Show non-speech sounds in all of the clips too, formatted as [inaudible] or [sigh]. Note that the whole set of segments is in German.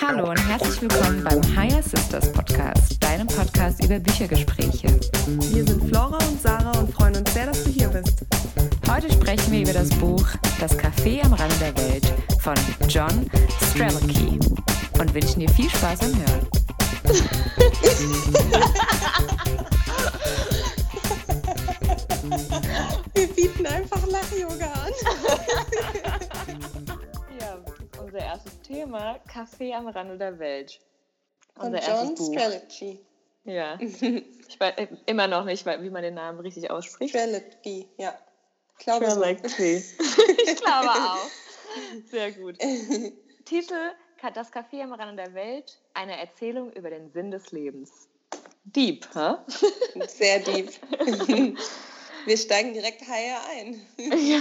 Hallo und herzlich willkommen beim Higher Sisters Podcast, deinem Podcast über Büchergespräche. Rande der Welt. Von John. Strelicky. Ja, [laughs] ich weiß äh, immer noch nicht, wie man den Namen richtig ausspricht. Strelicky, ja. Ich glaube so. [laughs] Ich glaube auch. Sehr gut. [laughs] Titel, Das Café am Rande der Welt, eine Erzählung über den Sinn des Lebens. Deep, hä? Sehr deep. Wir steigen direkt higher ein. Ja.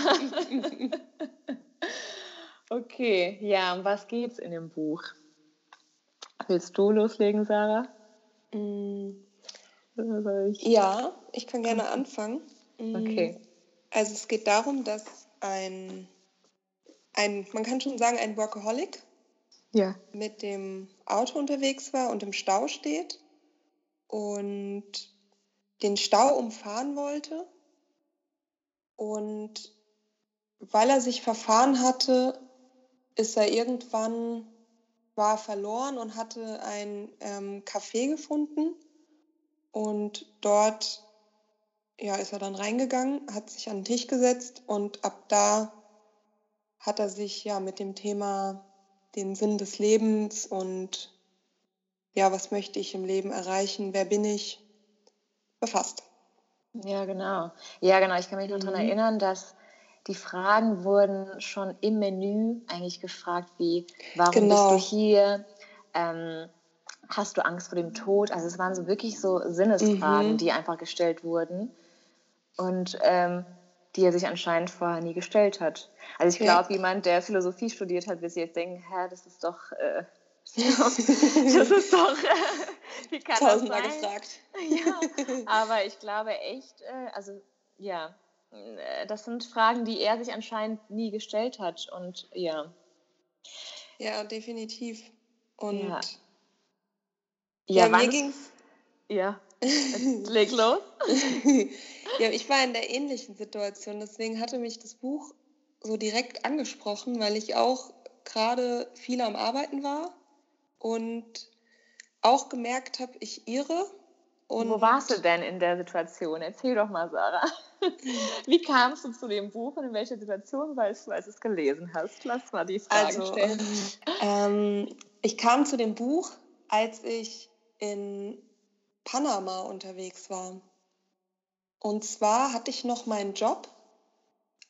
Okay, ja, um was geht's in dem Buch? Willst du loslegen, Sarah? Mm, ich? Ja, ich kann gerne anfangen. Mm, Okay. Also es geht darum, dass ein, ein, man kann schon sagen, ein Workaholic Ja. mit dem Auto unterwegs war und im Stau steht und den Stau umfahren wollte. Und weil er sich verfahren hatte, ist er irgendwann, war verloren und hatte ein ähm, Café gefunden. Und dort ja, ist er dann reingegangen, hat sich an den Tisch gesetzt und ab da hat er sich ja mit dem Thema den Sinn des Lebens und ja, was möchte ich im Leben erreichen, wer bin ich, befasst. Ja, genau. Ja, genau. Ich kann mich noch daran Mhm. erinnern, dass die Fragen wurden schon im Menü eigentlich gefragt, wie, warum Genau. bist du hier? Ähm, hast du Angst vor dem Tod? Also es waren so wirklich so Sinnesfragen, Mhm. die einfach gestellt wurden und ähm, die er sich anscheinend vorher nie gestellt hat. Also ich Ja. glaube, jemand, der Philosophie studiert hat, wird sich jetzt denken, hä, das ist doch, äh, [laughs] [laughs] das ist doch, [laughs] wie kann das Tausendmal sein? gefragt. Ja, aber ich glaube echt, äh, also ja, das sind Fragen, die er sich anscheinend nie gestellt hat. Und ja, Ja, definitiv. Und Ja. ja, ja, mir ging's. ja, [laughs] leg los. [laughs] ja, ich war in der ähnlichen Situation, deswegen hatte mich das Buch so direkt angesprochen, weil ich auch gerade viel am Arbeiten war und auch gemerkt habe, ich irre. Und Wo warst du denn in der Situation? Erzähl doch mal, Sarah. [laughs] Wie kamst du zu dem Buch und in welcher Situation warst du, als du es gelesen hast? Lass mal die Frage Also, stellen. ähm, ich kam zu dem Buch, als ich in Panama unterwegs war. Und zwar hatte ich noch meinen Job,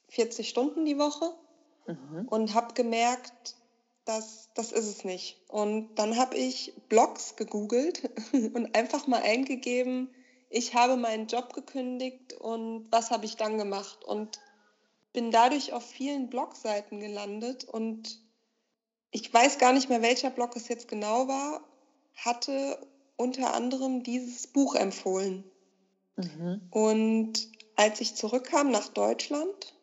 40 Stunden die Woche, Mhm. und habe gemerkt, dass das ist es nicht. Und dann habe ich Blogs gegoogelt [laughs] und einfach mal eingegeben, ich habe meinen Job gekündigt und was habe ich dann gemacht? Und bin dadurch auf vielen Blogseiten gelandet und ich weiß gar nicht mehr, welcher Blog es jetzt genau war, hatte unter anderem dieses Buch empfohlen. Mhm. Und als ich zurückkam nach Deutschland,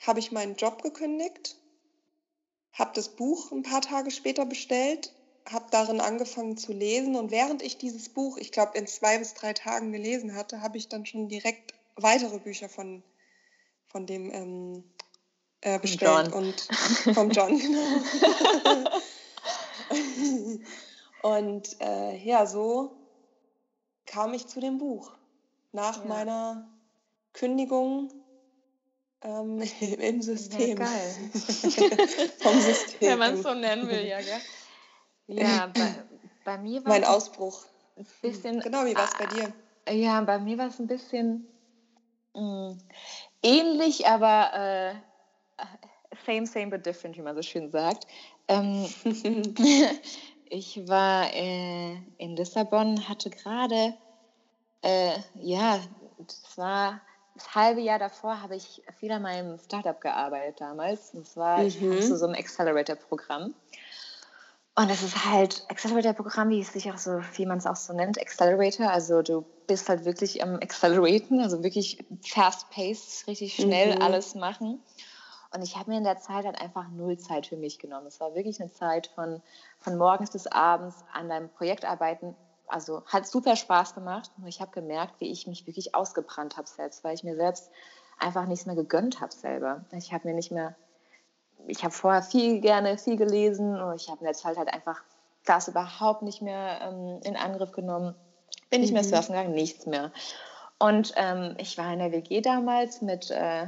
habe ich meinen Job gekündigt, habe das Buch ein paar Tage später bestellt, habe darin angefangen zu lesen und während ich dieses Buch, ich glaube, in zwei bis drei Tagen gelesen hatte, habe ich dann schon direkt weitere Bücher von, von dem ähm, äh, bestellt John. und vom John, genau. [laughs] und äh, ja, so kam ich zu dem Buch nach Ja. meiner Kündigung ähm, [laughs] im System. Ja, geil. [laughs] Vom System. Wenn man es so nennen will, ja, gell? Ja, bei, bei mir war Mein es Ausbruch. ein bisschen. Genau, wie war es bei dir? Ja, bei mir war es ein bisschen mh, ähnlich, aber äh, same, same, but different, wie man so schön sagt. Ähm, [laughs] ich war äh, in Lissabon, hatte gerade, äh, ja, das war das halbe Jahr davor, habe ich viel an meinem Startup gearbeitet damals. Das war ich Mhm. hatte so, so ein Accelerator-Programm. Und das ist halt Accelerator-Programm, wie es sich auch so, wie man es auch so nennt, Accelerator. Also du bist halt wirklich am Acceleraten, also wirklich fast-paced, richtig schnell Mhm. alles machen. Und ich habe mir in der Zeit halt einfach null Zeit für mich genommen. Es war wirklich eine Zeit von, von morgens bis abends an deinem Projekt arbeiten. Also hat super Spaß gemacht. Und ich habe gemerkt, wie ich mich wirklich ausgebrannt habe selbst, weil ich mir selbst einfach nichts mehr gegönnt habe selber. Ich habe mir nicht mehr, ich habe vorher viel gerne viel gelesen und ich habe in der Zeit halt einfach das überhaupt nicht mehr ähm, in Angriff genommen. Bin nicht mehr mhm. surfen gegangen, nichts mehr. Und ähm, ich war in der WG damals mit äh,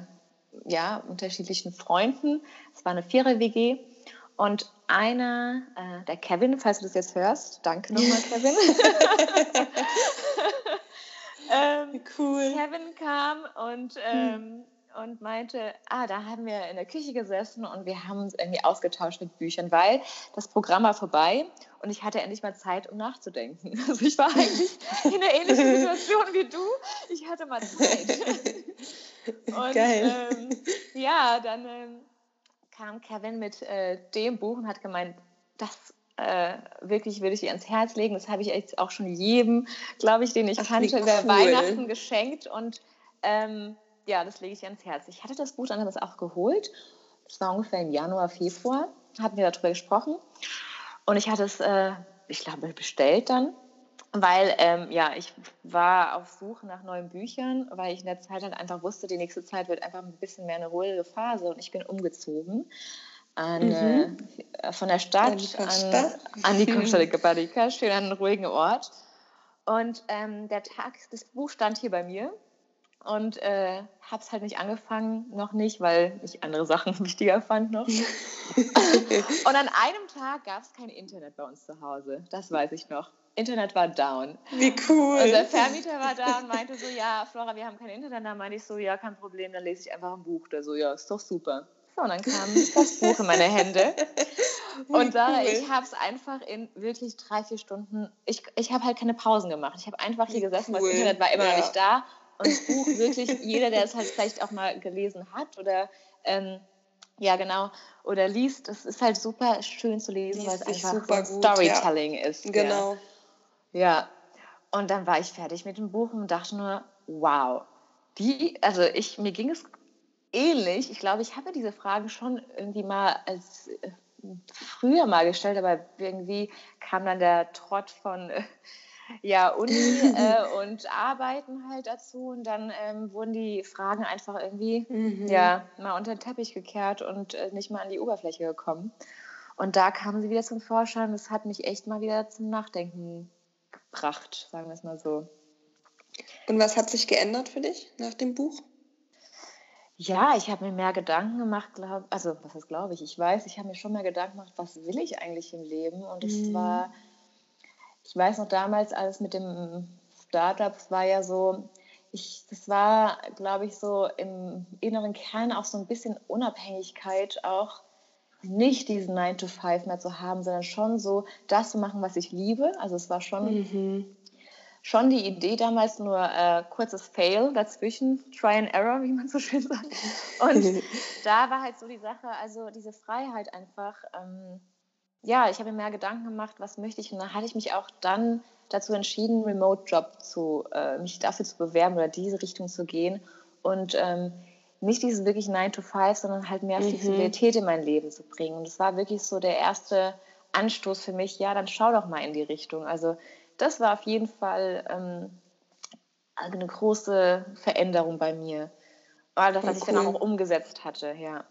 ja, unterschiedlichen Freunden. Es war eine Vierer-WG. Und einer, äh, der Kevin, falls du das jetzt hörst, danke nochmal, Kevin. [laughs] [laughs] ähm, cool. Kevin kam und, hm. ähm, und meinte, ah, da haben wir in der Küche gesessen und wir haben uns irgendwie ausgetauscht mit Büchern, weil das Programm war vorbei und ich hatte endlich mal Zeit, um nachzudenken. [laughs] Also ich war eigentlich [laughs] in einer ähnlichen Situation wie du. Ich hatte mal Zeit. [laughs] Und, Geil. Ähm, ja, dann ähm, kam Kevin mit äh, dem Buch und hat gemeint, das äh, wirklich würde ich dir ans Herz legen. Das habe ich jetzt auch schon jedem, glaube ich, den ich Ach, kannte, über cool. Weihnachten geschenkt. Und ähm, ja, das lege ich ans Herz. Ich hatte das Buch dann das auch geholt. Das war ungefähr im Januar, Februar. Hatten wir darüber gesprochen. Und ich hatte es, äh, ich glaube, bestellt dann weil ähm, ja, ich war auf Suche nach neuen Büchern, weil ich in der Zeit halt einfach wusste, die nächste Zeit wird einfach ein bisschen mehr eine ruhige Phase und ich bin umgezogen an, mhm. äh, von der Stadt an, an die Costa de Caparica, [laughs] schön an einen ruhigen Ort. Und ähm, der Tag, das Buch stand hier bei mir und äh, habe es halt nicht angefangen, noch nicht, weil ich andere Sachen [laughs] wichtiger fand noch. [laughs] und an einem Tag gab es kein Internet bei uns zu Hause, das weiß ich noch. Internet war down. Wie cool. Und der Vermieter war da und meinte so, ja, Flora, wir haben kein Internet. Da meinte ich so, ja, kein Problem, dann lese ich einfach ein Buch. Der so, ja, ist doch super. So, und dann kam das Buch in meine Hände. [laughs] Und da, cool. ich habe es einfach in wirklich drei, vier Stunden, ich, ich habe halt keine Pausen gemacht. Ich habe einfach hier gesessen, cool. weil das Internet war immer ja. noch nicht da. Und das Buch [laughs] wirklich, jeder, der es halt vielleicht auch mal gelesen hat oder ähm, ja, genau. Oder liest, das ist halt super schön zu lesen, weil es einfach so Storytelling ja. ist. Genau. Ja. Ja, und dann war ich fertig mit dem Buch und dachte nur, wow, die, also ich, mir ging es ähnlich. Ich glaube, ich habe diese Fragen schon irgendwie mal als äh, früher mal gestellt, aber irgendwie kam dann der Trott von äh, ja, Uni äh, [laughs] und Arbeiten halt dazu und dann ähm, wurden die Fragen einfach irgendwie mhm. ja, mal unter den Teppich gekehrt und äh, nicht mal an die Oberfläche gekommen. Und da kamen sie wieder zum Vorschein. Das hat mich echt mal wieder zum Nachdenken gebracht, sagen wir es mal so. Und was hat sich geändert für dich nach dem Buch? Ja, ich habe mir mehr Gedanken gemacht, glaub, also was heißt glaube ich, ich weiß, ich habe mir schon mehr Gedanken gemacht, was will ich eigentlich im Leben? Und es mhm. war, ich weiß noch damals, alles mit dem Startup, war ja so, ich, das war, glaube ich, so im inneren Kern auch so ein bisschen Unabhängigkeit auch nicht diesen 9 to 5 mehr zu haben, sondern schon so das zu machen, was ich liebe. Also es war schon, mhm. schon die Idee damals, nur äh, kurzes Fail dazwischen, Try and Error, wie man so schön sagt. Und [laughs] da war halt so die Sache, also diese Freiheit einfach, ähm, ja, ich habe mir mehr Gedanken gemacht, was möchte ich. Und dann hatte ich mich auch dann dazu entschieden, Remote-Job zu, äh, mich dafür zu bewerben oder diese Richtung zu gehen. Und ähm, nicht dieses wirklich 9 to 5, sondern halt mehr mhm. Flexibilität in mein Leben zu bringen. Und das war wirklich so der erste Anstoß für mich, ja, dann schau doch mal in die Richtung. Also das war auf jeden Fall ähm, eine große Veränderung bei mir. Weil das, was ich dann auch umgesetzt hatte, ja.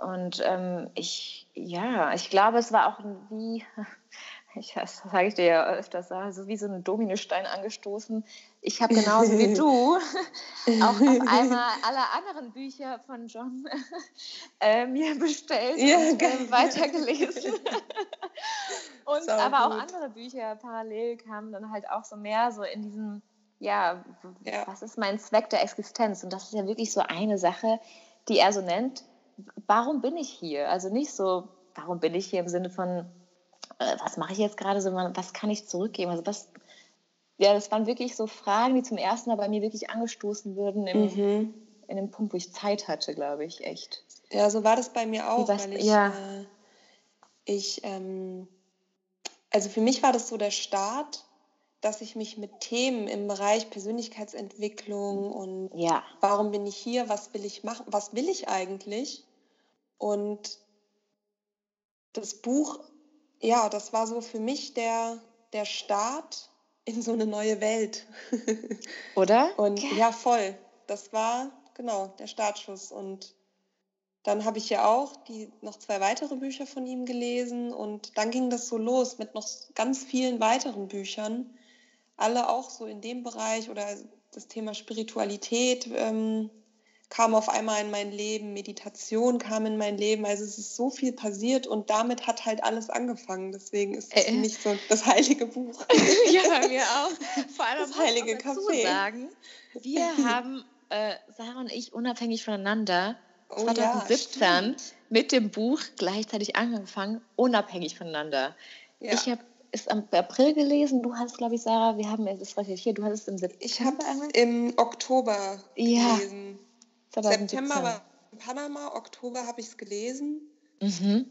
Und ähm, ich, ja, ich glaube, es war auch wie, [laughs] ich, das sage ich dir ja öfters, so wie so ein Dominostein angestoßen. Ich habe genauso wie du [laughs] auch auf [laughs] einmal alle anderen Bücher von John äh, mir bestellt ja, und äh, weitergelesen. und Sau aber gut. auch andere Bücher parallel kamen dann halt auch so mehr so in diesem, ja, ja, was ist mein Zweck der Existenz? Und das ist ja wirklich so eine Sache, die er so nennt. Warum bin ich hier? Also nicht so, warum bin ich hier im Sinne von, äh, was mache ich jetzt gerade, sondern was kann ich zurückgeben? Also was, ja, das waren wirklich so Fragen, die zum ersten Mal bei mir wirklich angestoßen würden im, mhm. in dem Punkt, wo ich Zeit hatte, glaube ich, echt. Ja, so war das bei mir auch, was, weil ich, ja. Äh, ich ähm, also für mich war das so der Start dass ich mich mit Themen im Bereich Persönlichkeitsentwicklung und Ja. warum bin ich hier, was will ich machen, was will ich eigentlich? Und das Buch, ja, das war so für mich der, der Start in so eine neue Welt. [laughs] Oder? Und ja, voll. Das war genau der Startschuss. Und dann habe ich ja auch die, noch zwei weitere Bücher von ihm gelesen und dann ging das so los mit noch ganz vielen weiteren Büchern. Alle auch so in dem Bereich oder das Thema Spiritualität ähm, kam auf einmal in mein Leben, Meditation kam in mein Leben. Also es ist so viel passiert und damit hat halt alles angefangen. Deswegen ist es Äh, mich so das heilige Buch. [laughs] ja, bei mir auch. [laughs] Vor allem Das heilige Café. sagen, wir [laughs] haben, äh, Sarah und ich, unabhängig voneinander, Oh ja, 2017 stimmt. mit dem Buch gleichzeitig angefangen, unabhängig voneinander. Ja. Ich habe es am April gelesen, du hast, glaube ich, Sarah, wir haben es recherchiert, du hast es im September Ich habe angefangen? im Oktober Ja. gelesen. 2017. September war in Panama, Oktober habe ich es gelesen. Mhm.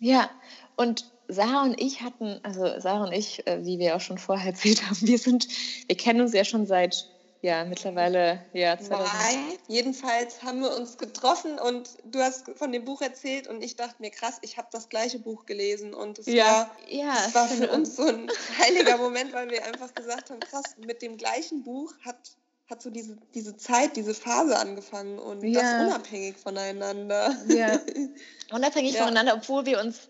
Ja, und Sarah und ich hatten, also Sarah und ich, äh, wie wir auch schon vorher [laughs] erzählt haben, wir sind, wir kennen uns ja schon seit, ja, mittlerweile, ja, 2000. Mai. Jedenfalls haben wir uns getroffen und du hast von dem Buch erzählt und ich dachte mir, krass, ich habe das gleiche Buch gelesen und es Ja, war, ja, es war für uns so ein heiliger [laughs] Moment, weil wir einfach gesagt haben, krass, mit dem gleichen Buch hat, hat so diese, diese Zeit, diese Phase angefangen und Ja. das unabhängig voneinander. Ja. [laughs] Unabhängig Ja. voneinander, obwohl wir uns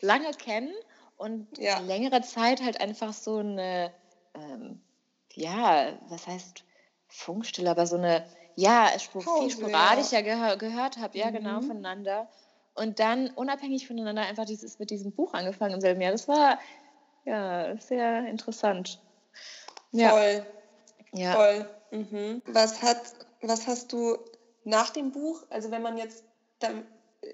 lange kennen und Ja. längere Zeit halt einfach so eine, ähm, ja, was heißt Funkstille, aber so eine, ja, sp- Pause, viel sporadischer gehör, gehört habe, ja, genau, Mhm. voneinander. Und dann unabhängig voneinander einfach dieses mit diesem Buch angefangen im selben Jahr. Das war ja sehr interessant. Ja, Voll. ja. Voll. Mhm. Was, hat, was hast du nach dem Buch, also wenn man jetzt, dann,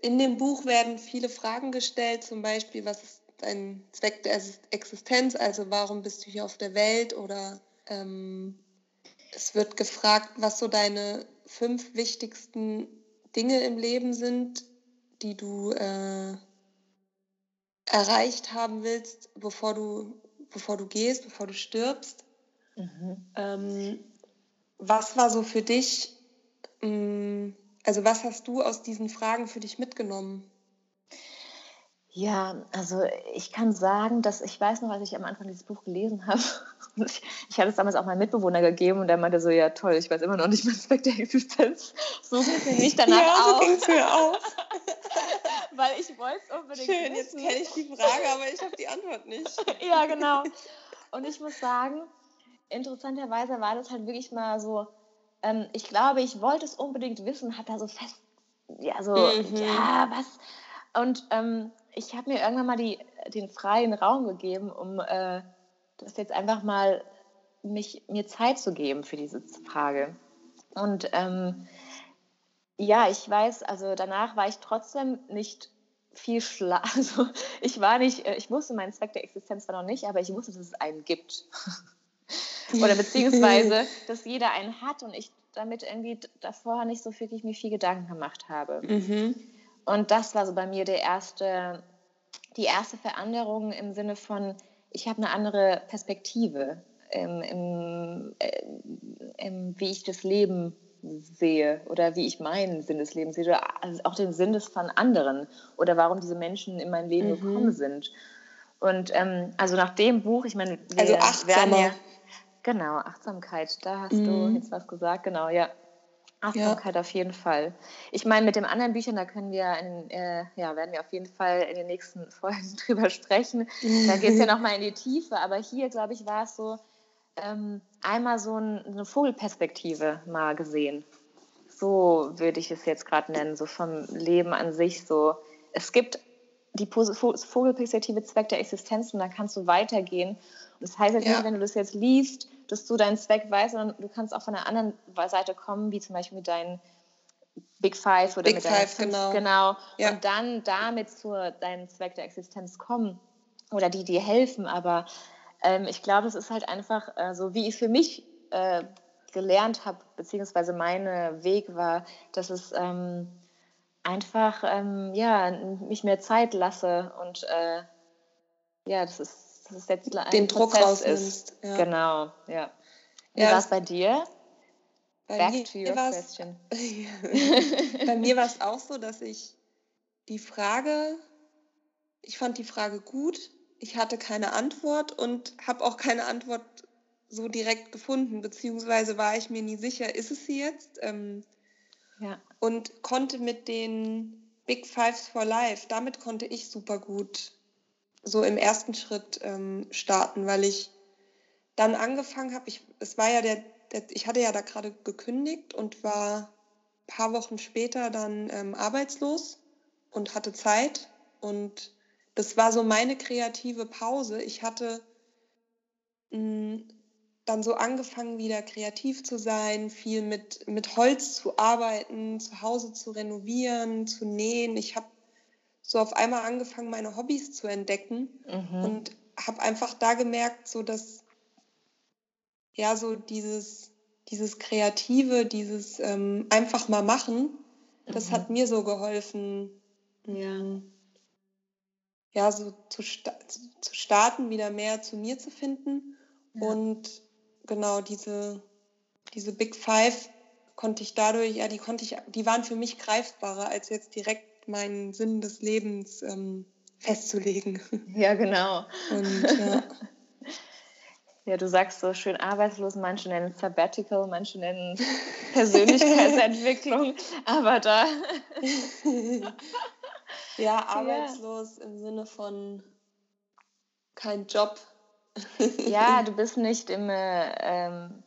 in dem Buch werden viele Fragen gestellt, zum Beispiel, was ist dein Zweck der Ex- Existenz, also warum bist du hier auf der Welt oder ähm, es wird gefragt, was so deine fünf wichtigsten Dinge im Leben sind, die du äh, erreicht haben willst, bevor du, bevor du gehst, bevor du stirbst. Mhm. Ähm, was war so für dich, ähm, also was hast du aus diesen Fragen für dich mitgenommen? Ja, also ich kann sagen, dass ich weiß noch, als ich am Anfang dieses Buch gelesen habe, [laughs] ich, ich hatte es damals auch meinem Mitbewohner gegeben und der meinte so, ja toll, ich weiß immer noch nicht mein Zweck der Existenz. So ging es mir nicht danach ja, so es mir auch. [laughs] weil ich wollte es unbedingt Schön, jetzt wissen. kenne ich die Frage, aber ich habe die Antwort nicht. [laughs] ja, genau. Und ich muss sagen, interessanterweise war das halt wirklich mal so, ähm, ich glaube, ich wollte es unbedingt wissen, hat da so fest, ja, so, Mhm. ja, was? Und ähm, ich habe mir irgendwann mal die, den freien Raum gegeben, um äh, das jetzt einfach mal mich, mir Zeit zu geben für diese Frage. Und ähm, ja, ich weiß, also danach war ich trotzdem nicht viel schla. [laughs] Also ich war nicht, äh, ich wusste meinen Zweck der Existenz zwar noch nicht, aber ich wusste, dass es einen gibt. [laughs] Oder beziehungsweise, [laughs] dass jeder einen hat und ich damit irgendwie davor nicht so wirklich mir viel Gedanken gemacht habe. Mhm. Und das war so bei mir der erste, die erste Veränderung im Sinne von, ich habe eine andere Perspektive, im, im, äh, im, wie ich das Leben sehe oder wie ich meinen Sinn des Lebens sehe oder also auch den Sinn des von anderen oder warum diese Menschen in mein Leben Mhm. gekommen sind. Und ähm, also nach dem Buch, ich meine, wir Also werden ja, genau, Achtsamkeit, da hast du Mhm. jetzt was gesagt, genau, ja. Achtsamkeit auf jeden Fall. Ich meine, mit den anderen Büchern, da können wir, in, äh, ja, werden wir auf jeden Fall in den nächsten [laughs] Folgen drüber sprechen. Da geht es ja nochmal in die Tiefe, aber hier, glaube ich, war es so ähm, einmal so ein, eine Vogelperspektive mal gesehen. So würde ich es jetzt gerade nennen, so vom Leben an sich. So, es gibt die Vogelperspektive Zweck der Existenz und da kannst du weitergehen. Und das heißt jetzt Ja. nicht, wenn du das jetzt liest, dass du deinen Zweck weißt, sondern du kannst auch von der anderen Seite kommen, wie zum Beispiel mit deinen Big Five oder Big mit deinen Five, fünf, genau. genau. Ja. Und dann damit zu deinem Zweck der Existenz kommen oder die dir helfen. Aber ähm, ich glaube, es ist halt einfach äh, so, wie ich für mich äh, gelernt habe, beziehungsweise mein Weg war, dass es ähm, einfach, ähm, ja, mich mehr Zeit lasse und äh, ja, das ist, dass es jetzt ein Den Druck Prozess rausnimmst, ist. ja. Genau, ja. Wie Ja, war es- bei dir? Bei Back mir to your question. [laughs] Bei mir war es auch so, dass ich die Frage, ich fand die Frage gut, ich hatte keine Antwort und habe auch keine Antwort so direkt gefunden, beziehungsweise war ich mir nie sicher, ist es sie jetzt? Ähm, Ja. und konnte mit den Big Fives for Life, damit konnte ich super gut so im ersten Schritt ähm, starten, weil ich dann angefangen habe, ich, es war ja der, der, ich hatte ja da gerade gekündigt und war ein paar Wochen später dann ähm, arbeitslos und hatte Zeit und das war so meine kreative Pause. Ich hatte mh, dann so angefangen, wieder kreativ zu sein, viel mit, mit Holz zu arbeiten, zu Hause zu renovieren, zu nähen. Ich habe so auf einmal angefangen, meine Hobbys zu entdecken Mhm. und habe einfach da gemerkt, so dass ja so dieses dieses kreative, dieses ähm, einfach mal machen, das Mhm. hat mir so geholfen, Ja. ja so zu, sta zu starten, wieder mehr zu mir zu finden Ja. und genau diese diese Big Five konnte ich dadurch, ja, die konnte ich, die waren für mich greifbarer, als jetzt direkt meinen Sinn des Lebens ähm, festzulegen. [laughs] ja, genau. Und ja. [laughs] Ja, du sagst so schön arbeitslos, manche nennen es Sabbatical, manche nennen Persönlichkeitsentwicklung, [laughs] aber da, ja, arbeitslos im Sinne von kein Job. ja, du bist nicht im, äh, ähm,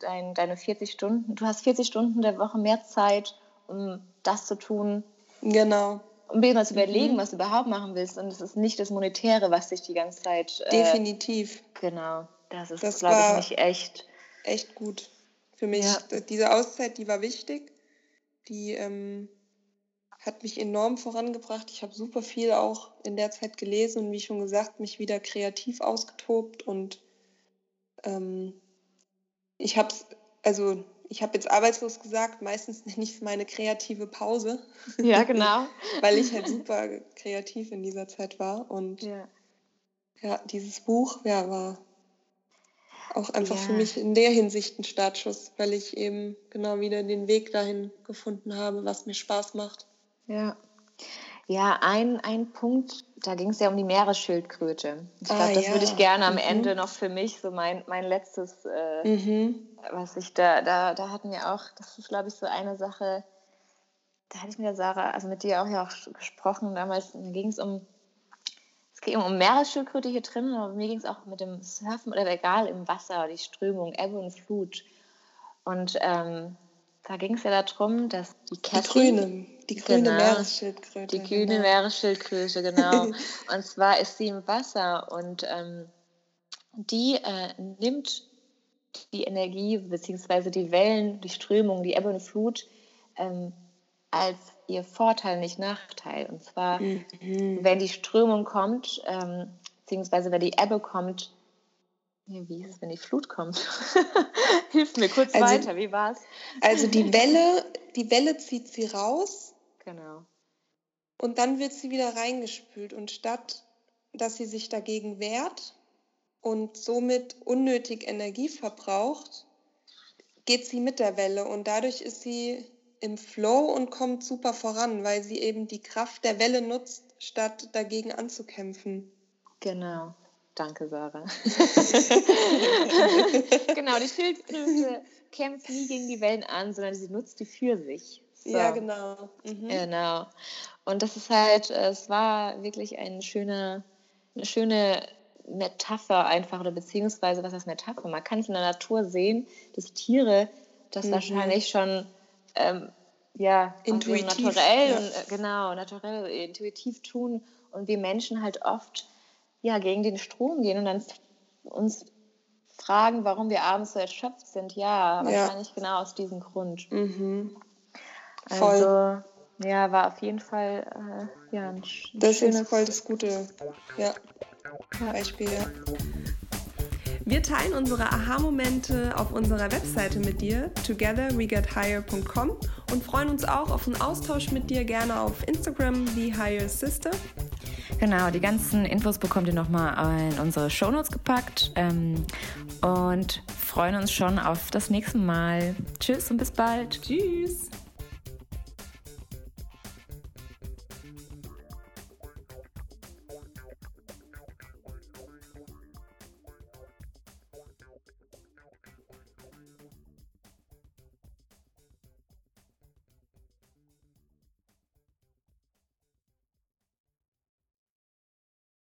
dein, deine 40 Stunden, du hast 40 Stunden der Woche mehr Zeit, um das zu tun, Genau, um dir mal zu überlegen, Mhm. was du überhaupt machen willst. Und es ist nicht das Monetäre, was dich die ganze Zeit. Äh, definitiv. Genau, das ist, Das glaube ich, nicht echt. Echt gut für mich. Ja. Diese Auszeit, die war wichtig. Die ähm, hat mich enorm vorangebracht. Ich habe super viel auch in der Zeit gelesen und wie schon gesagt, mich wieder kreativ ausgetobt und ähm, ich habe es, also ich habe jetzt arbeitslos gesagt, meistens nenne ich es meine kreative Pause, Ja, [laughs] genau. weil ich halt super kreativ in dieser Zeit war und ja. ja, dieses Buch ja, war auch einfach für Ja. mich in der Hinsicht ein Startschuss, weil ich eben genau wieder den Weg dahin gefunden habe, was mir Spaß macht. Ja. Ja, ein, ein Punkt, da ging es ja um die Meeresschildkröte. Ich Ah, glaube, das würde ja. ich gerne am Mhm. Ende noch für mich, so mein, mein letztes, äh, Mhm. Was ich da, da, da hatten wir auch, das ist, glaube ich, so eine Sache, da hatte ich mit der Sarah, also mit dir auch ja auch gesprochen damals, da ging es um, es ging um Meeresschildkröte hier drin, aber mir ging es auch mit dem Surfen oder egal, im Wasser, die Strömung, Ebbe und Flut. Und ähm, da ging es ja darum, dass die Die Cassie, grüne, die grüne Genau. Meeresschildkröte. die grüne genau. Meeresschildkröte, genau. [laughs] und zwar ist sie im Wasser und ähm, die äh, nimmt die Energie bzw. die Wellen, die Strömung, die Ebbe und Flut ähm, als ihr Vorteil, nicht Nachteil. Und zwar, Mhm. wenn die Strömung kommt, ähm, beziehungsweise wenn die Ebbe kommt, ja, wie ist es, wenn die Flut kommt? [laughs] Hilf mir kurz Also- weiter, wie war's? Also die [laughs] Welle, die Welle zieht sie raus Genau. und dann wird sie wieder reingespült. Und statt dass sie sich dagegen wehrt und somit unnötig Energie verbraucht, geht sie mit der Welle und dadurch ist sie im Flow und kommt super voran, weil sie eben die Kraft der Welle nutzt, statt dagegen anzukämpfen. Genau. Danke, Sarah. [laughs] genau, die Schildkröte kämpft nie gegen die Wellen an, sondern sie nutzt die für sich. So. Ja, genau. Mhm. Genau. Und das ist halt, es war wirklich ein schöner, eine schöne Metapher einfach, oder beziehungsweise, was heißt Metapher? Man kann es in der Natur sehen, dass Tiere das Mhm. wahrscheinlich schon, ähm, ja, Intuitiv, naturell, ja. und, äh, genau, naturell, intuitiv tun und wir Menschen halt oft, ja, gegen den Strom gehen und dann uns fragen, warum wir abends so erschöpft sind. Ja, Ja. wahrscheinlich genau aus diesem Grund. Mhm. Voll. Also, ja, war auf jeden Fall äh, ja, ein, Das ist schönes voll das gute ja, Beispiel. Wir teilen unsere Aha-Momente auf unserer Webseite mit dir, togetherwegethigher.com und freuen uns auch auf einen Austausch mit dir gerne auf Instagram, The Higher Sister. Genau, die ganzen Infos bekommt ihr nochmal in unsere Shownotes gepackt ähm, und freuen uns schon auf das nächste Mal. Tschüss und bis bald. Tschüss.